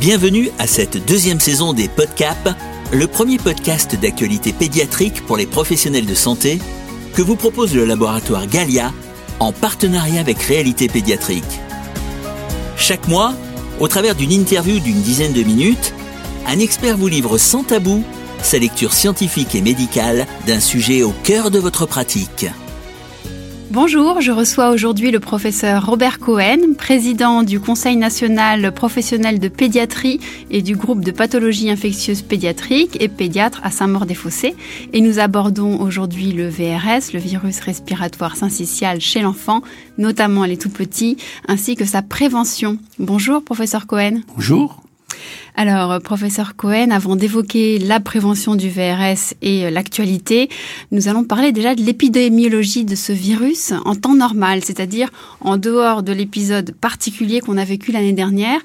Bienvenue à cette deuxième saison des Podcap, le premier podcast d'actualité pédiatrique pour les professionnels de santé que vous propose le laboratoire Galia en partenariat avec Réalité Pédiatrique. Chaque mois, au travers d'une interview d'une dizaine de minutes, un expert vous livre sans tabou sa lecture scientifique et médicale d'un sujet au cœur de votre pratique. Bonjour, je reçois aujourd'hui le professeur Robert Cohen, président du Conseil national professionnel de pédiatrie et du groupe de pathologie infectieuse pédiatrique et pédiatre à Saint-Maur-des-Fossés. Et nous abordons aujourd'hui le VRS, le virus respiratoire syncytial chez l'enfant, notamment les tout petits, ainsi que sa prévention. Bonjour, professeur Cohen. Bonjour. Alors, euh, professeur Cohen, avant d'évoquer la prévention du VRS et euh, l'actualité, nous allons parler déjà de l'épidémiologie de ce virus en temps normal, c'est-à-dire en dehors de l'épisode particulier qu'on a vécu l'année dernière.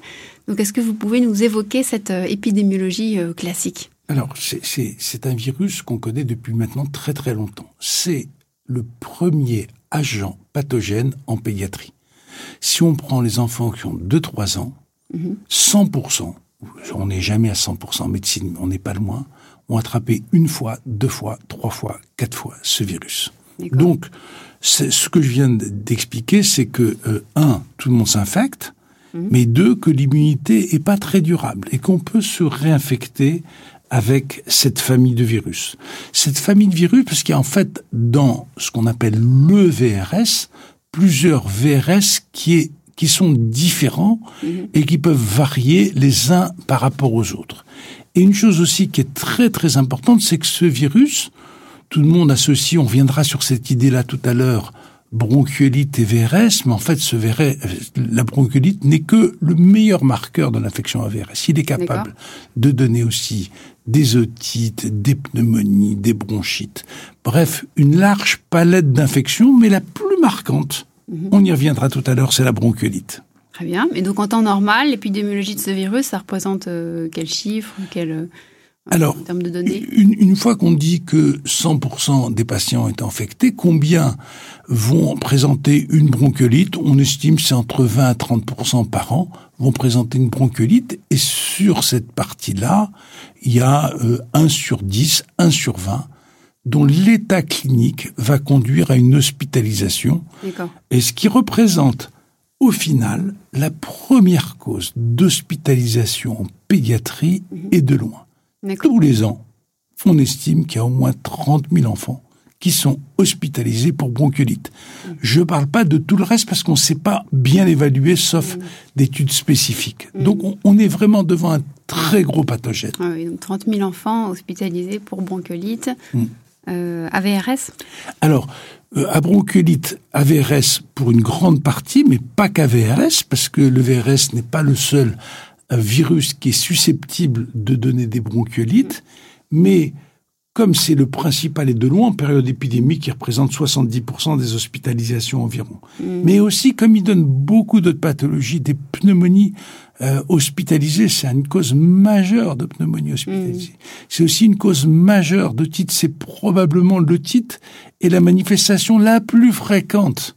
Donc, est-ce que vous pouvez nous évoquer cette euh, épidémiologie classique? Alors, c'est un virus qu'on connaît depuis maintenant très très longtemps. C'est le premier agent pathogène en pédiatrie. Si on prend les enfants qui ont 2-3 ans, 100% mhm on n'est jamais à 100% en médecine, on n'est pas loin, ont attrapé une fois, deux fois, trois fois, quatre fois ce virus. Donc, ce que je viens d'expliquer, c'est que, euh, un, tout le monde s'infecte, mhm. mais deux, que l'immunité est pas très durable et qu'on peut se réinfecter avec cette famille de virus. Cette famille de virus, parce qu'il y a en fait dans ce qu'on appelle le VRS, plusieurs VRS qui est qui sont différents mhm. et qui peuvent varier les uns par rapport aux autres. Et une chose aussi qui est très très importante, c'est que ce virus, tout le monde associe, on viendra sur cette idée-là tout à l'heure, bronchiolite et VRS, mais en fait, ce VRS, la bronchiolite n'est que le meilleur marqueur de l'infection à VRS. Il est capable de donner aussi des otites, des pneumonies, des bronchites. Bref, une large palette d'infections, mais la plus marquante, On y reviendra tout à l'heure, c'est la bronchiolite. Très bien. Et donc en temps normal, l'épidémiologie de ce virus, ça représente euh, quel chiffre quel, euh, Alors, en termes de données? une, fois qu'on dit que 100% des patients est infectés, combien vont présenter une bronchiolite? On estime c'est entre 20 à 30% par an vont présenter une bronchiolite. Et sur cette partie-là, il y a 1 euh, sur 10, 1 sur 20 dont l'état clinique va conduire à une hospitalisation, et ce qui représente au final la première cause d'hospitalisation en pédiatrie mhm. et de loin. Tous les ans, on estime qu'il y a au moins 30 000 enfants qui sont hospitalisés pour bronchiolite. Mhm. Je ne parle pas de tout le reste parce qu'on ne sait pas bien évaluer, sauf mhm. d'études spécifiques. Donc on, est vraiment devant un très gros pathogène. Ah oui, donc 30 000 enfants hospitalisés pour bronchiolite. Euh, AVRS Alors, euh, à bronchiolite, AVRS pour une grande partie, mais pas qu'AVRS, parce que le VRS n'est pas le seul virus qui est susceptible de donner des bronchiolites, mais comme c'est le principal et de loin en période épidémique qui représente 70% des hospitalisations environ. Mm. Mais aussi comme il donne beaucoup d'autres pathologies, des pneumonies euh, hospitalisées, c'est une cause majeure de pneumonie hospitalisée. Mm. C'est aussi une cause majeure de titre, c'est probablement le titre et la manifestation la plus fréquente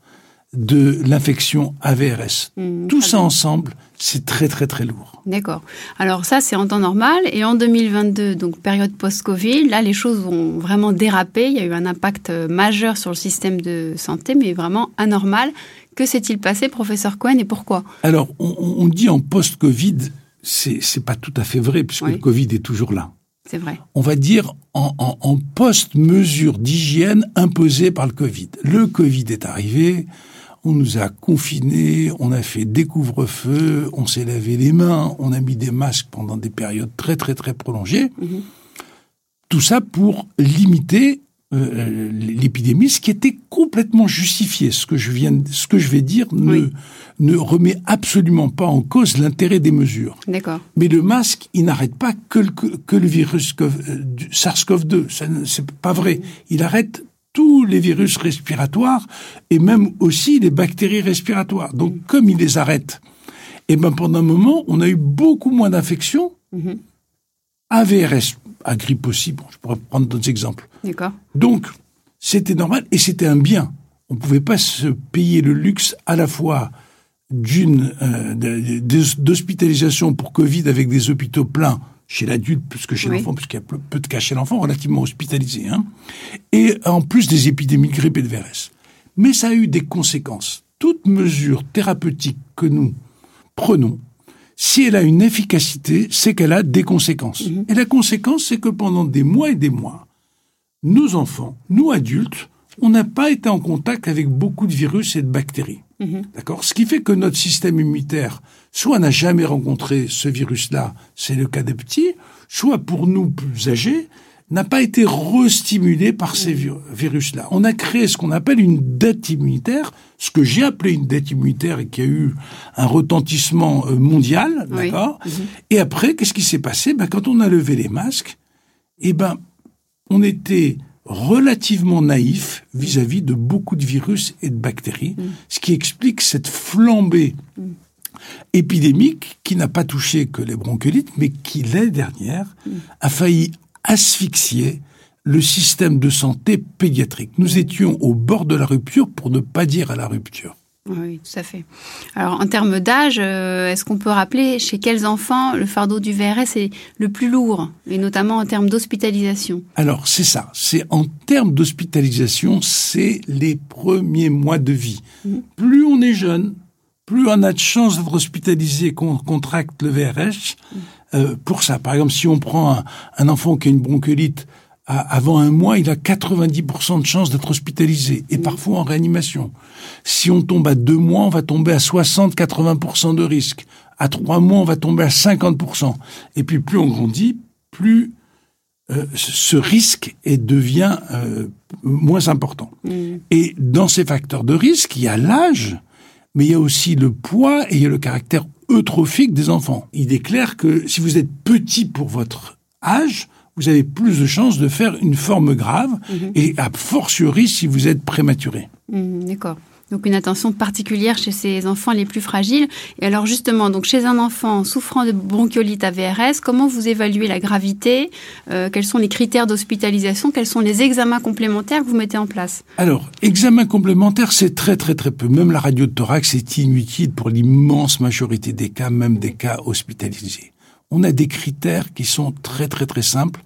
de l'infection AVRS. Mm, Tout ça ensemble, c'est très très très lourd. D'accord. Alors ça, c'est en temps normal. Et en 2022, donc période post-Covid, là, les choses ont vraiment dérapé. Il y a eu un impact euh, majeur sur le système de santé, mais vraiment anormal. Que s'est-il passé, professeur Cohen, et pourquoi? Alors, on, dit en post-Covid, c'est, c'est pas tout à fait vrai, puisque le Covid est toujours là. C'est vrai. On va dire en, en post-mesure d'hygiène imposée par le Covid. Le Covid est arrivé, on nous a confinés, on a fait découvre feu on s'est lavé les mains, on a mis des masques pendant des périodes très très très prolongées. Mhm. Tout ça pour limiter euh, l'épidémie, ce qui était complètement justifié. Ce que je viens, ce que je vais dire ne ne remet absolument pas en cause l'intérêt des mesures. D'accord. Mais le masque, il n'arrête pas que le, que, le virus euh, SARS-CoV-2. C'est pas vrai. Il arrête tous les virus respiratoires et même aussi les bactéries respiratoires. Donc, mm. comme il les arrête, et eh ben pendant un moment, on a eu beaucoup moins d'infections. Mm-hmm. AVRS, à grippe aussi, bon, je pourrais prendre d'autres exemples. D'accord. Donc, c'était normal et c'était un bien. On ne pouvait pas se payer le luxe à la fois d'une euh, d'hospitalisation pour Covid avec des hôpitaux pleins chez l'adulte plus que chez l'enfant, puisqu'il y a peu, de cas chez l'enfant, relativement hospitalisé, hein, et en plus des épidémies de grippe et de VRS. Mais ça a eu des conséquences. Toute mesure thérapeutique que nous prenons, si elle a une efficacité, c'est qu'elle a des conséquences. Mhm. Et la conséquence, c'est que pendant des mois et des mois, nos enfants, nous adultes, on n'a pas été en contact avec beaucoup de virus et de bactéries. Mhm. D'accord Ce qui fait que notre système immunitaire, soit n'a jamais rencontré ce virus-là, c'est le cas des petits, soit pour nous plus âgés, n'a pas été restimulé par ces mhm. virus-là. On a créé ce qu'on appelle une dette immunitaire, ce que j'ai appelé une dette immunitaire et qui a eu un retentissement euh, mondial, d'accord mhm. Et après, qu'est-ce qui s'est passé? Ben, Quand on a levé les masques, eh ben, on était relativement naïf vis-à-vis de beaucoup de virus et de bactéries, mm. ce qui explique cette flambée mm. épidémique qui n'a pas touché que les bronchiolites, mais qui, l'année dernière, mm. a failli asphyxier le système de santé pédiatrique. Nous étions au bord de la rupture, pour ne pas dire à la rupture. Oui, tout à fait. Alors, en termes d'âge, euh, est-ce qu'on peut rappeler chez quels enfants le fardeau du VRS est le plus lourd, et notamment en termes d'hospitalisation? Alors, c'est ça. C'est en termes d'hospitalisation, c'est les premiers mois de vie. Mm. Plus on est jeune, plus on a de chances d'être hospitalisé qu'on contracte le VRS. Mm. Euh, pour ça, par exemple, si on prend un, un enfant qui a une bronchiolite avant un mois, il a 90% de chances d'être hospitalisé, et parfois en réanimation. Si on tombe à deux mois, on va tomber à 60-80% de risque. À trois mois, on va tomber à 50%. Et puis plus on grandit, plus euh, ce risque est, devient euh, moins important. Mm. Et dans ces facteurs de risque, il y a l'âge, mais il y a aussi le poids et il y a le caractère eutrophique des enfants. Il est clair que si vous êtes petit pour votre âge, vous avez plus de chances de faire une forme grave mhm. et a fortiori si vous êtes prématuré. Mhm, d'accord. Donc une attention particulière chez ces enfants les plus fragiles. Et alors justement, donc chez un enfant souffrant de bronchiolite à VRS, comment vous évaluez la gravité? Euh, Quels sont les critères d'hospitalisation? Quels sont les examens complémentaires que vous mettez en place? Alors, examens complémentaires, c'est très très très peu. Même la radio de thorax est inutile pour l'immense majorité des cas, même des cas hospitalisés on a des critères qui sont très très très simples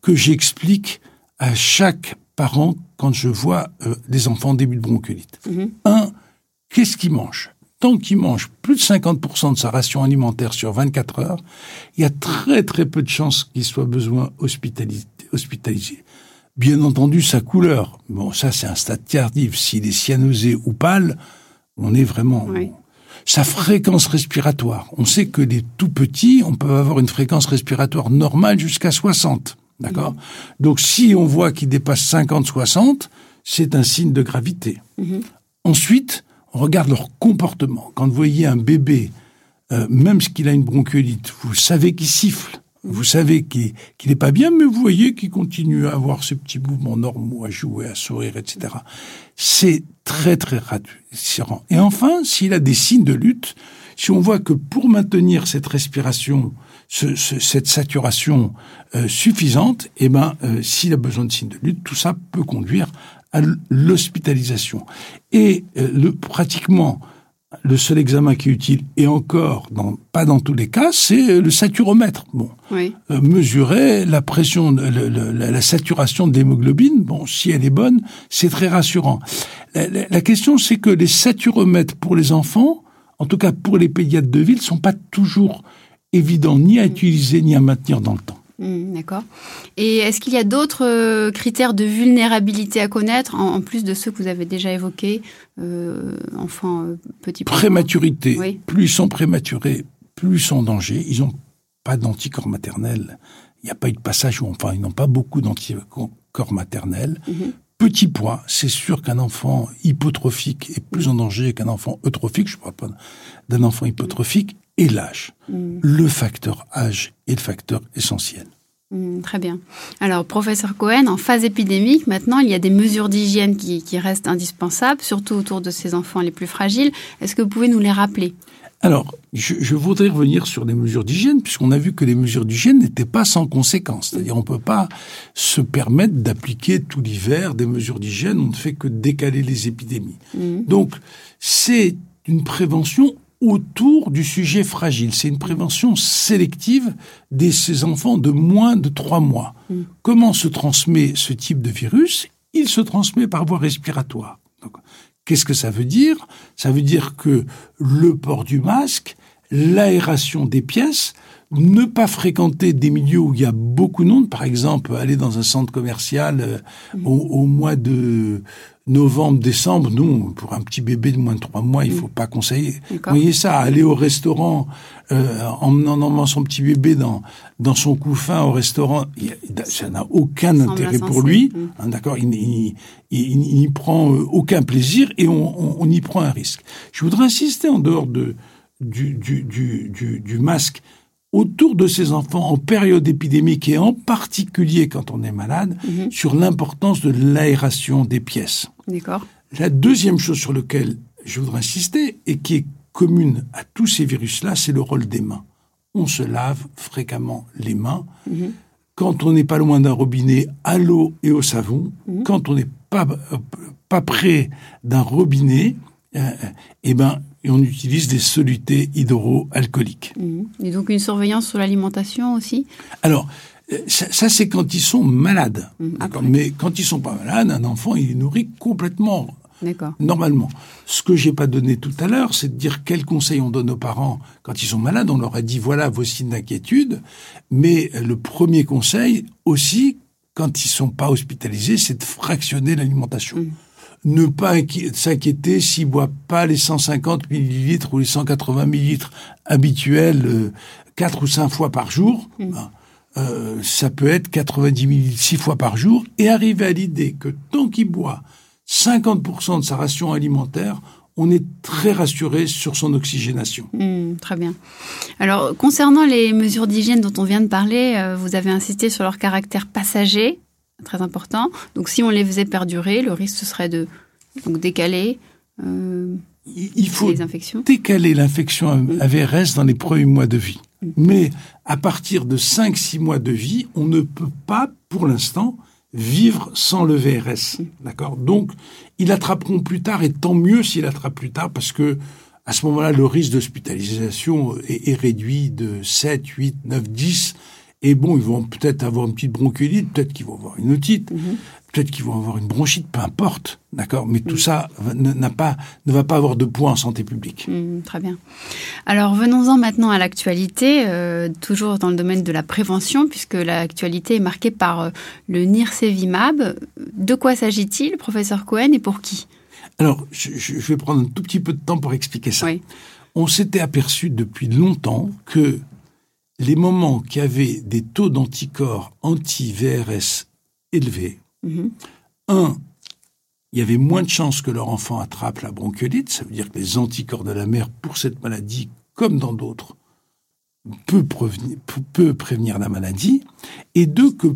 que j'explique à chaque parent quand je vois euh, des enfants en début de bronchiolite. Mhm. Un, qu'est-ce qu'il mange Tant qu'il mange plus de 50% de sa ration alimentaire sur 24 heures, il y a très très peu de chances qu'il soit besoin hospitalisé. Bien entendu, sa couleur. Bon, ça c'est un stade tardif. S'il est cyanosé ou pâle, on est vraiment sa fréquence respiratoire. On sait que les tout petits, on peut avoir une fréquence respiratoire normale jusqu'à 60. D'accord? Donc si on voit qu'il dépasse 50-60, c'est un signe de gravité. Mhm. Ensuite, on regarde leur comportement. Quand vous voyez un bébé, euh, même s'il a une bronchiolite, vous savez qu'il siffle, vous savez qu'il n'est pas bien, mais vous voyez qu'il continue à avoir ses petits mouvements normaux, à jouer, à sourire, etc. C'est très très rassurant. Et enfin, s'il a des signes de lutte, si on voit que pour maintenir cette respiration, cette saturation euh, suffisante, eh ben, euh, s'il a besoin de signes de lutte, tout ça peut conduire à l'hospitalisation. Et euh, le, pratiquement le seul examen qui est utile, et encore dans, pas dans tous les cas, c'est le saturomètre. Bon, oui. Euh, mesurer la pression, la, saturation de l'hémoglobine. Bon, si elle est bonne, c'est très rassurant. La, la question, c'est que les saturomètres pour les enfants, en tout cas pour les pédiatres de ville, sont pas toujours évidents ni à utiliser ni à maintenir dans le temps. Hmm, d'accord. Et est-ce qu'il y a d'autres euh, critères de vulnérabilité à connaître, en, plus de ceux que vous avez déjà évoqués, euh, enfants euh, petits Prématurité. Plus ils sont prématurés, plus ils sont en danger. Ils n'ont pas d'anticorps maternels. Il n'y a pas eu de passage où, enfin, ils n'ont pas beaucoup d'anticorps maternels. Mhm. Petit poids, c'est sûr qu'un enfant hypotrophique est plus en danger qu'un enfant eutrophique. Je ne parle pas d'un enfant hypotrophique et l'âge. Mm. Le facteur âge est le facteur essentiel. Mm, très bien. Alors, professeur Cohen, en phase épidémique, maintenant, il y a des mesures d'hygiène qui, restent indispensables, surtout autour de ces enfants les plus fragiles. Est-ce que vous pouvez nous les rappeler? Alors, je, voudrais revenir sur les mesures d'hygiène, puisqu'on a vu que les mesures d'hygiène n'étaient pas sans conséquences. C'est-à-dire, on ne peut pas se permettre d'appliquer tout l'hiver des mesures d'hygiène, on ne fait que décaler les épidémies. Mm. Donc, c'est une prévention autour du sujet fragile. C'est une prévention sélective de ces enfants de moins de trois mois. Mm. Comment se transmet ce type de virus? Il se transmet par voie respiratoire. Qu'est-ce que ça veut dire? Ça veut dire que le port du masque, l'aération des pièces, ne pas fréquenter des milieux où il y a beaucoup de monde, par exemple aller dans un centre commercial euh, mm. au, mois de novembre, décembre, nous, pour un petit bébé de moins de trois mois, il mm. faut pas conseiller. Vous voyez ça, aller au restaurant, euh, en emmenant son petit bébé dans dans son couffin au restaurant, ça n'a aucun intérêt pour lui. Mm. Hein, D'accord, il n'y il, prend euh, aucun plaisir et on, on, y prend un risque. Je voudrais insister en dehors de du, du, du, du masque autour de ces enfants en période épidémique et en particulier quand on est malade, mhm. sur l'importance de l'aération des pièces. D'accord. La deuxième chose sur laquelle je voudrais insister et qui est commune à tous ces virus-là, c'est le rôle des mains. On se lave fréquemment les mains. Mhm. Quand on n'est pas loin d'un robinet, à l'eau et au savon. Mhm. Quand on n'est pas, euh, pas près d'un robinet, euh, eh ben, et on utilise des solutés hydroalcooliques. Mmh. Et donc une surveillance sur l'alimentation aussi? Alors, euh, ça, c'est quand ils sont malades. Mmh, Mais quand ils sont pas malades, un enfant, il est nourri complètement normalement. Ce que j'ai pas donné tout à l'heure, c'est de dire quels conseils on donne aux parents quand ils sont malades. On leur a dit voilà vos signes d'inquiétude. Mais le premier conseil aussi, quand ils sont pas hospitalisés, c'est de fractionner l'alimentation. Mmh ne pas s'inquiéter s'il boit pas les 150 millilitres ou les 180 millilitres habituels euh, quatre ou cinq fois par jour. Mm. Ben, euh, ça peut être 90 millilitres six fois par jour et arriver à l'idée que tant qu'il boit 50% de sa ration alimentaire, on est très rassuré sur son oxygénation. Mm, très bien. Alors, concernant les mesures d'hygiène dont on vient de parler, euh, vous avez insisté sur leur caractère passager très important. Donc si on les faisait perdurer, le risque ce serait de donc, décaler euh, il faut décaler l'infection à VRS dans les premiers mois de vie. Mm. Mais à partir de 5-6 mois de vie, on ne peut pas, pour l'instant, vivre sans le VRS. Mm. D'accord? Donc, ils attraperont plus tard, et tant mieux s'ils attrapent plus tard, parce que à ce moment-là, le risque d'hospitalisation est, est, réduit de 7, 8, 9, 10 et bon, ils vont peut-être avoir une petite bronchiolite, peut-être qu'ils vont avoir une otite, mhm. peut-être qu'ils vont avoir une bronchite, peu importe, d'accord? Mais tout mhm. ça n'a pas, ne va pas avoir de poids en santé publique. Mhm, très bien. Alors venons-en maintenant à l'actualité, euh, toujours dans le domaine de la prévention, puisque l'actualité est marquée par euh, le nirsevimab. De quoi s'agit-il, professeur Cohen, et pour qui? Alors, je, je, vais prendre un tout petit peu de temps pour expliquer ça. Oui. On s'était aperçu depuis longtemps que les moments qui avaient des taux d'anticorps anti-VRS élevés, mhm. un, il y avait moins de chances que leur enfant attrape la bronchiolite, ça veut dire que les anticorps de la mère pour cette maladie, comme dans d'autres, peut, peut prévenir la maladie, et deux, que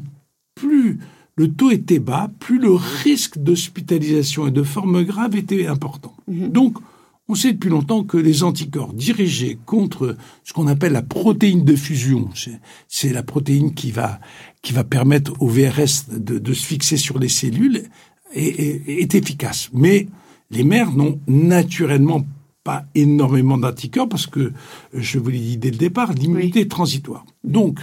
plus le taux était bas, plus le risque d'hospitalisation et de forme grave était important. Mhm. Donc, on sait depuis longtemps que les anticorps dirigés contre ce qu'on appelle la protéine de fusion, c'est la protéine qui va qui va permettre au VRS de, se fixer sur les cellules, est, est, efficace. Mais les mères n'ont naturellement pas énormément d'anticorps parce que, je vous l'ai dit dès le départ, l'immunité est transitoire. Donc,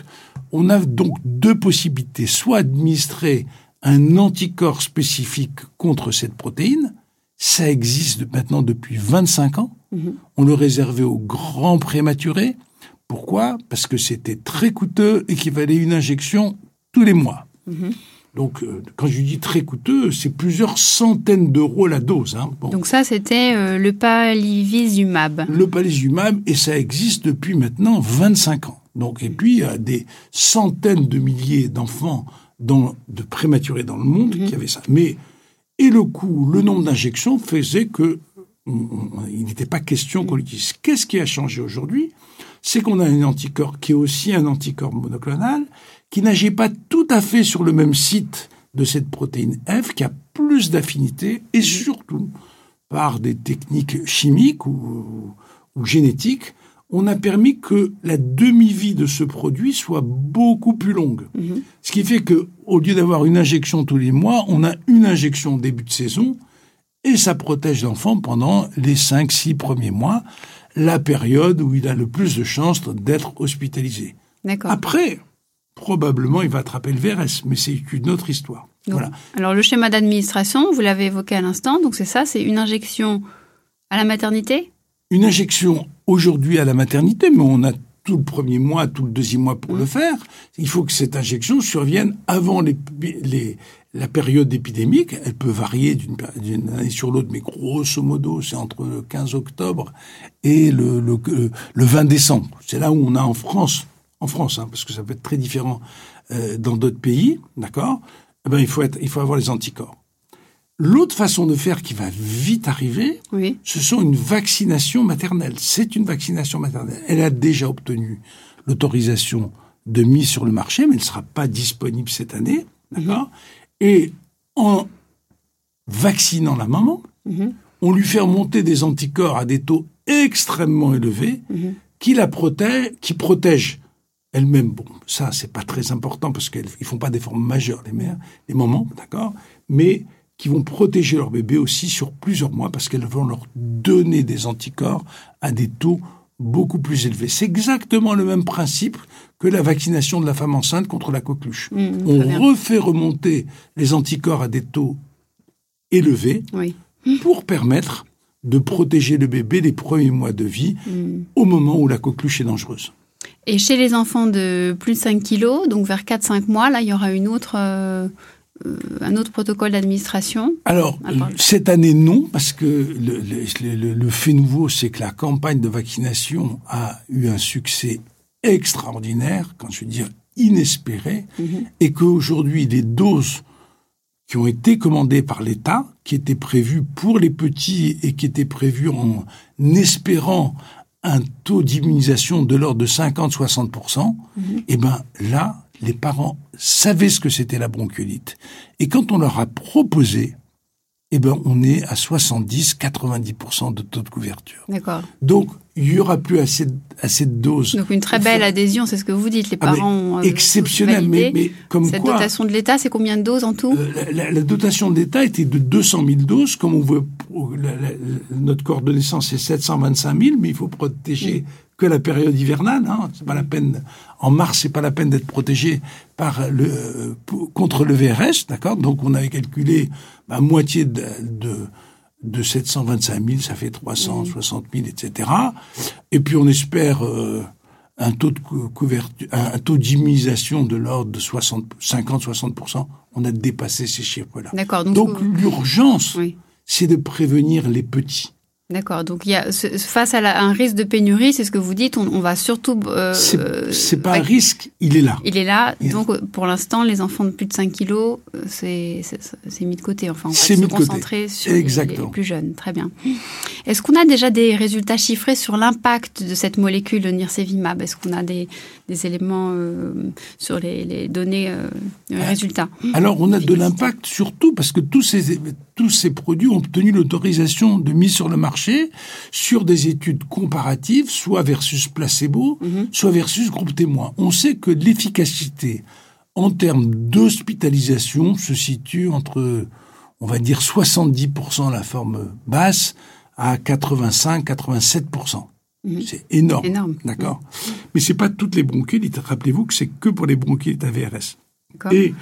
on a donc deux possibilités. Soit administrer un anticorps spécifique contre cette protéine, ça existe maintenant depuis 25 ans. Mhm. On le réservait aux grands prématurés. Pourquoi? Parce que c'était très coûteux et qu'il fallait une injection tous les mois. Mhm. Donc, euh, quand je dis très coûteux, c'est plusieurs centaines d'euros la dose. Hein. Donc ça, c'était euh, le palivizumab. Le palivizumab, et ça existe depuis maintenant 25 ans. Donc, et puis, il y a des centaines de milliers d'enfants de prématurés dans le monde mhm. qui avaient ça. Mais et le coût, le nombre d'injections faisait que il n'était pas question qu'on l'utilise. Qu'est-ce qui a changé aujourd'hui? C'est qu'on a un anticorps qui est aussi un anticorps monoclonal, qui n'agit pas tout à fait sur le même site de cette protéine F, qui a plus d'affinité, et surtout, par des techniques chimiques ou génétiques, on a permis que la demi-vie de ce produit soit beaucoup plus longue. Mhm. Ce qui fait que, au lieu d'avoir une injection tous les mois, on a une injection au début de saison et ça protège l'enfant pendant les 5-6 premiers mois. la période où il a le plus de chances d'être hospitalisé. Après, probablement, il va attraper le VRS, mais c'est une autre histoire. Donc, voilà. Alors le schéma d'administration, vous l'avez évoqué à l'instant, donc c'est ça, c'est une injection à la maternité? Une injection aujourd'hui à la maternité, mais on a tout le premier mois, tout le deuxième mois pour le faire. Il faut que cette injection survienne avant les, les, la période épidémique. Elle peut varier d'une d'une année sur l'autre, mais grosso modo, c'est entre le 15 octobre et le, le, le 20 décembre. C'est là où on a en France, en France, hein, parce que ça peut être très différent euh, dans d'autres pays, d'accord? Eh ben, il, faut être, il faut avoir les anticorps. L'autre façon de faire qui va vite arriver, Oui. ce sont une vaccination maternelle. C'est une vaccination maternelle. Elle a déjà obtenu l'autorisation de mise sur le marché, mais elle ne sera pas disponible cette année. D'accord? Et en vaccinant la maman, Mhm. on lui fait remonter des anticorps à des taux extrêmement élevés Mhm. qui la protègent, qui protègent elle-même. Bon, ça, c'est pas très important parce qu'ils font pas des formes majeures, les mères, les mamans, d'accord? Mais qui vont protéger leur bébé aussi sur plusieurs mois parce qu'elles vont leur donner des anticorps à des taux beaucoup plus élevés. C'est exactement le même principe que la vaccination de la femme enceinte contre la coqueluche. Mhm, On bien. refait remonter les anticorps à des taux élevés Oui. pour permettre de protéger le bébé les premiers mois de vie Mhm. au moment où la coqueluche est dangereuse. Et chez les enfants de plus de 5 kilos, donc vers 4-5 mois, là, il y aura une autre, euh, un autre protocole d'administration. Alors, pardon. cette année, non, parce que le, le- le- le fait nouveau, c'est que la campagne de vaccination a eu un succès extraordinaire, quand je veux dire inespéré, Mhm. et qu'aujourd'hui, les doses qui ont été commandées par l'État, qui étaient prévues pour les petits et qui étaient prévues en espérant un taux d'immunisation de l'ordre de 50-60%, eh ben là, les parents savaient ce que c'était la bronchiolite. Et quand on leur a proposé, eh ben on est à 70-90% de taux de couverture. D'accord. Donc, il y aura plus assez de, assez de doses. Donc une très belle adhésion, c'est ce que vous dites. Les Ah, mais parents ont euh, exceptionnel, mais, mais comme Cette quoi, dotation de l'État, c'est combien de doses en tout? euh, la, dotation de l'État était de 200 000 doses, comme on la- la- la- notre corps de naissance c'est 725 000, mais il faut protéger que la période hivernale. Hein. C'est pas la peine. En mars, c'est pas la peine d'être protégé par le euh, pour- contre le VRS, d'accord? Donc on avait calculé bah, moitié de, de de 725 000, ça fait 360 000, etc. Et puis on espère euh, un taux de cou- couverture, un, taux d'immunisation de l'ordre de 60, 50-60%. On a dépassé ces chiffres-là. D'accord. Donc, Donc vous- l'urgence, oui. c'est de prévenir les petits. D'accord. Donc il y a ce- face à la- un risque de pénurie, c'est ce que vous dites. On, on va surtout. euh, C'est pas un risque, il est là. Il est là. Il- Donc pour l'instant, les enfants de plus de 5 kilos, euh, c'est mis de côté. Enfin, on va C'est se côté. concentrer sur les- plus jeunes. Très bien. Est-ce qu'on a déjà des résultats chiffrés sur l'impact de cette molécule, le nirsevimab? Est-ce qu'on a des, des éléments euh, sur les, les données, euh, les résultats? Alors, on a de l'impact surtout parce que tous ces, tous ces produits ont obtenu l'autorisation de mise sur le marché sur des études comparatives, soit versus placebo, soit versus groupe témoin. On sait que l'efficacité en termes d'hospitalisation se situe entre, on va dire, 70% la forme basse à 85-87%. C'est énorme. Énorme. D'accord? Mais c'est pas toutes les bronchiolites. Rappelez-vous que c'est que pour les bronchiolites AVRS. D'accord. Et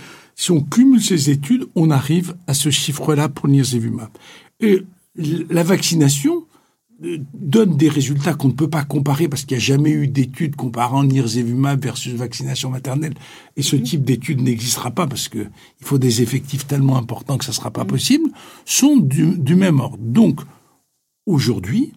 si on cumule ces études, on arrive à ce chiffre-là pour nirsevimab. Et la vaccination euh, donne des résultats qu'on ne peut pas comparer parce qu'il n'y a jamais eu d'études comparant nirsevimab versus vaccination maternelle. Et ce type d'études n'existera pas parce que il faut des effectifs tellement importants que ça ne sera pas possible, sont du, du même ordre. Donc, aujourd'hui,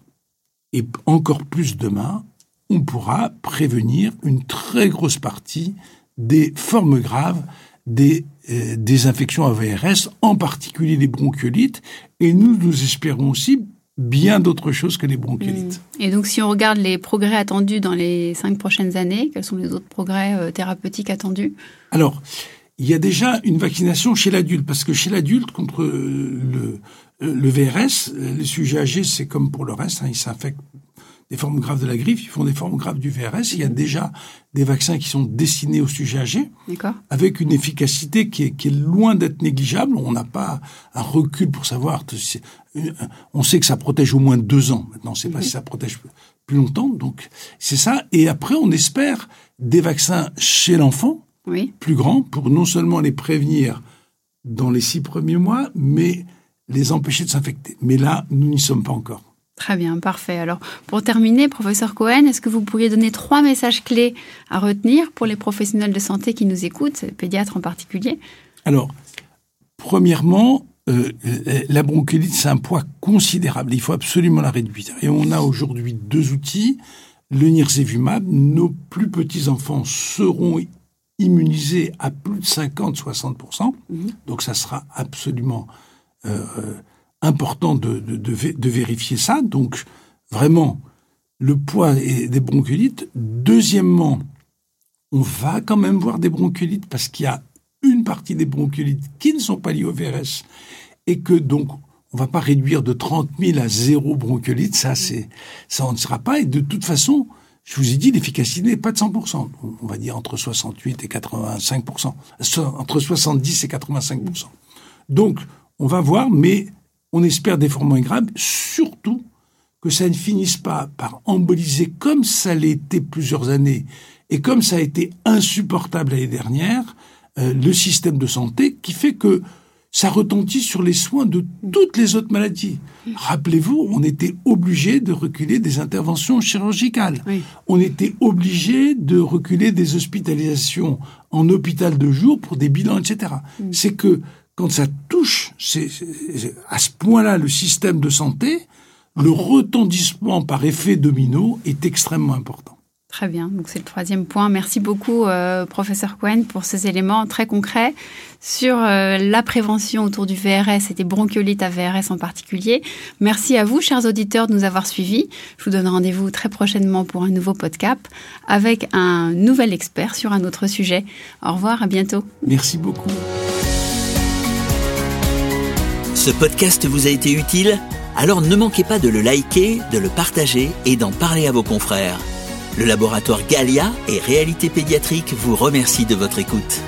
et encore plus demain, on pourra prévenir une très grosse partie des formes graves des, euh, des infections AVRS, en particulier les bronchiolites, et nous, nous espérons aussi bien d'autres choses que les bronchiolites. Et donc, si on regarde les progrès attendus dans les cinq prochaines années, quels sont les autres progrès euh, thérapeutiques attendus? Alors, il y a déjà une vaccination chez l'adulte, parce que chez l'adulte, contre euh, le, le VRS, les sujets âgés, c'est comme pour le reste, hein, ils s'infectent des formes graves de la griffe, ils font des formes graves du VRS. Il y a déjà des vaccins qui sont destinés aux sujets âgés, avec une efficacité qui est, qui est loin d'être négligeable. On n'a pas un recul pour savoir. c'est- On sait que ça protège au moins deux ans. Maintenant, on ne sait pas si ça protège plus longtemps. Donc c'est ça. Et après, on espère des vaccins chez l'enfant, Oui. plus grand, pour non seulement les prévenir dans les six premiers mois, mais les empêcher de s'infecter. Mais là, nous n'y sommes pas encore. Très bien, parfait. Alors, pour terminer, professeur Cohen, est-ce que vous pourriez donner trois messages clés à retenir pour les professionnels de santé qui nous écoutent, pédiatres en particulier? Alors, premièrement, euh, euh, la bronchiolite, c'est un poids considérable. Il faut absolument la réduire. Et on a aujourd'hui deux outils. Le nirsevimab, nos plus petits enfants seront immunisés à plus de 50-60%. Donc ça sera absolument euh, important de, de, de, vé- de vérifier ça. Donc vraiment, le poids des bronchiolites. Deuxièmement, on va quand même voir des bronchiolites parce qu'il y a une partie des bronchiolites qui ne sont pas liées au VRS et que donc on va pas réduire de 30 000 à zéro bronchiolite, ça c'est ça on ne sera pas et de toute façon, je vous ai dit l'efficacité n'est pas de 100%, on va dire entre 68 et 85%, So- entre 70 et 85%. Donc on va voir, mais on espère des formes moins graves, surtout que ça ne finisse pas par emboliser comme ça été plusieurs années et comme ça a été insupportable l'année dernière, euh, le système de santé qui fait que ça retentit sur les soins de toutes les autres maladies. Rappelez-vous, on était obligé de reculer des interventions chirurgicales. Oui. On était obligé de reculer des hospitalisations en hôpital de jour pour des bilans, etc. C'est que quand ça touche c'est- à ce point-là le système de santé, le retentissement par effet domino est extrêmement important. Très bien, donc c'est le troisième point. Merci beaucoup, euh, professeur Cohen, pour ces éléments très concrets sur euh, la prévention autour du VRS et des bronchiolites à VRS en particulier. Merci à vous, chers auditeurs, de nous avoir suivis. Je vous donne rendez-vous très prochainement pour un nouveau podcast avec un nouvel expert sur un autre sujet. Au revoir, à bientôt. Merci beaucoup. Ce podcast vous a été utile? Alors ne manquez pas de le liker, de le partager et d'en parler à vos confrères. Le laboratoire Galia et Réalité Pédiatrique vous remercie de votre écoute.